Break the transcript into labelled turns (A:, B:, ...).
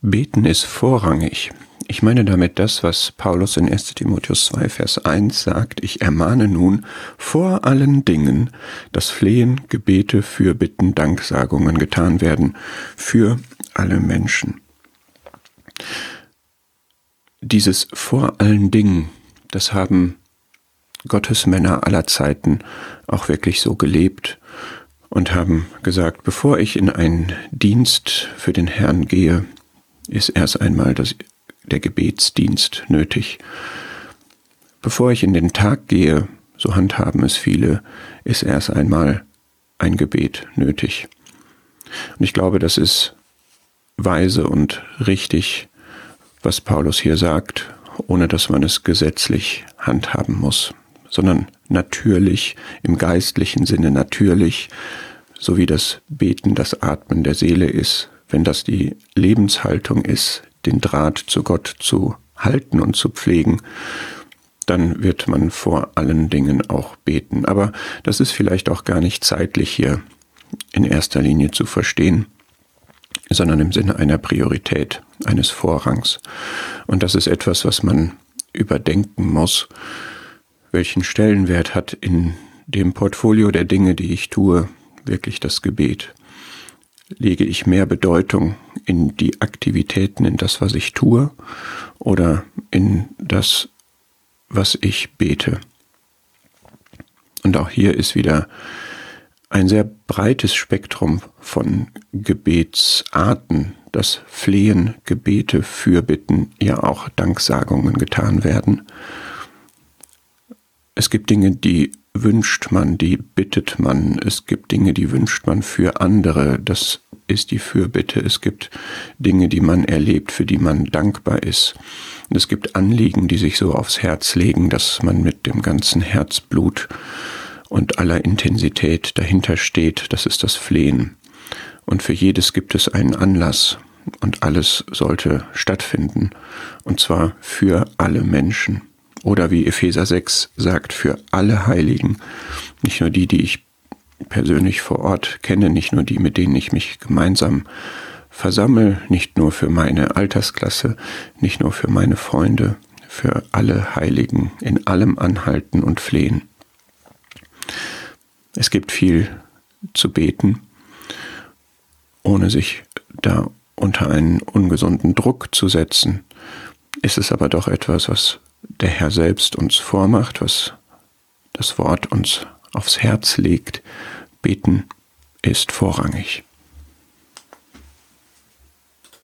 A: Beten ist vorrangig. Ich meine damit das, was Paulus in 1 Timotheus 2, Vers 1 sagt, ich ermahne nun vor allen Dingen, dass Flehen, Gebete, Fürbitten, Danksagungen getan werden für alle Menschen. Dieses vor allen Dingen, das haben Gottesmänner aller Zeiten auch wirklich so gelebt und haben gesagt, bevor ich in einen Dienst für den Herrn gehe, ist erst einmal das, der Gebetsdienst nötig. Bevor ich in den Tag gehe, so handhaben es viele, ist erst einmal ein Gebet nötig. Und ich glaube, das ist weise und richtig, was Paulus hier sagt, ohne dass man es gesetzlich handhaben muss, sondern natürlich, im geistlichen Sinne natürlich, so wie das Beten das Atmen der Seele ist, wenn das die Lebenshaltung ist, den Draht zu Gott zu halten und zu pflegen, dann wird man vor allen Dingen auch beten. Aber das ist vielleicht auch gar nicht zeitlich hier in erster Linie zu verstehen, sondern im Sinne einer Priorität, eines Vorrangs. Und das ist etwas, was man überdenken muss. Welchen Stellenwert hat in dem Portfolio der Dinge, die ich tue, wirklich das Gebet? Lege ich mehr Bedeutung in die Aktivitäten, in das, was ich tue, oder in das, was ich bete. Und auch hier ist wieder ein sehr breites Spektrum von Gebetsarten, dass Flehen, Gebete, Fürbitten, ja auch Danksagungen getan werden. Es gibt Dinge, die wünscht man, die bittet man. Es gibt Dinge, die wünscht man für andere. Das ist die Fürbitte. Es gibt Dinge, die man erlebt, für die man dankbar ist. Es gibt Anliegen, die sich so aufs Herz legen, dass man mit dem ganzen Herzblut und aller Intensität dahinter steht. Das ist das Flehen. Und für jedes gibt es einen Anlass. Und alles sollte stattfinden. Und zwar für alle Menschen. Oder wie Epheser 6 sagt, für alle Heiligen, nicht nur die, die ich persönlich vor Ort kenne, nicht nur die, mit denen ich mich gemeinsam versammle, nicht nur für meine Altersklasse, nicht nur für meine Freunde, für alle Heiligen in allem anhalten und flehen. Es gibt viel zu beten, ohne sich da unter einen ungesunden Druck zu setzen, ist es aber doch etwas, was der Herr selbst uns vormacht, was das Wort uns aufs Herz legt. Beten ist vorrangig.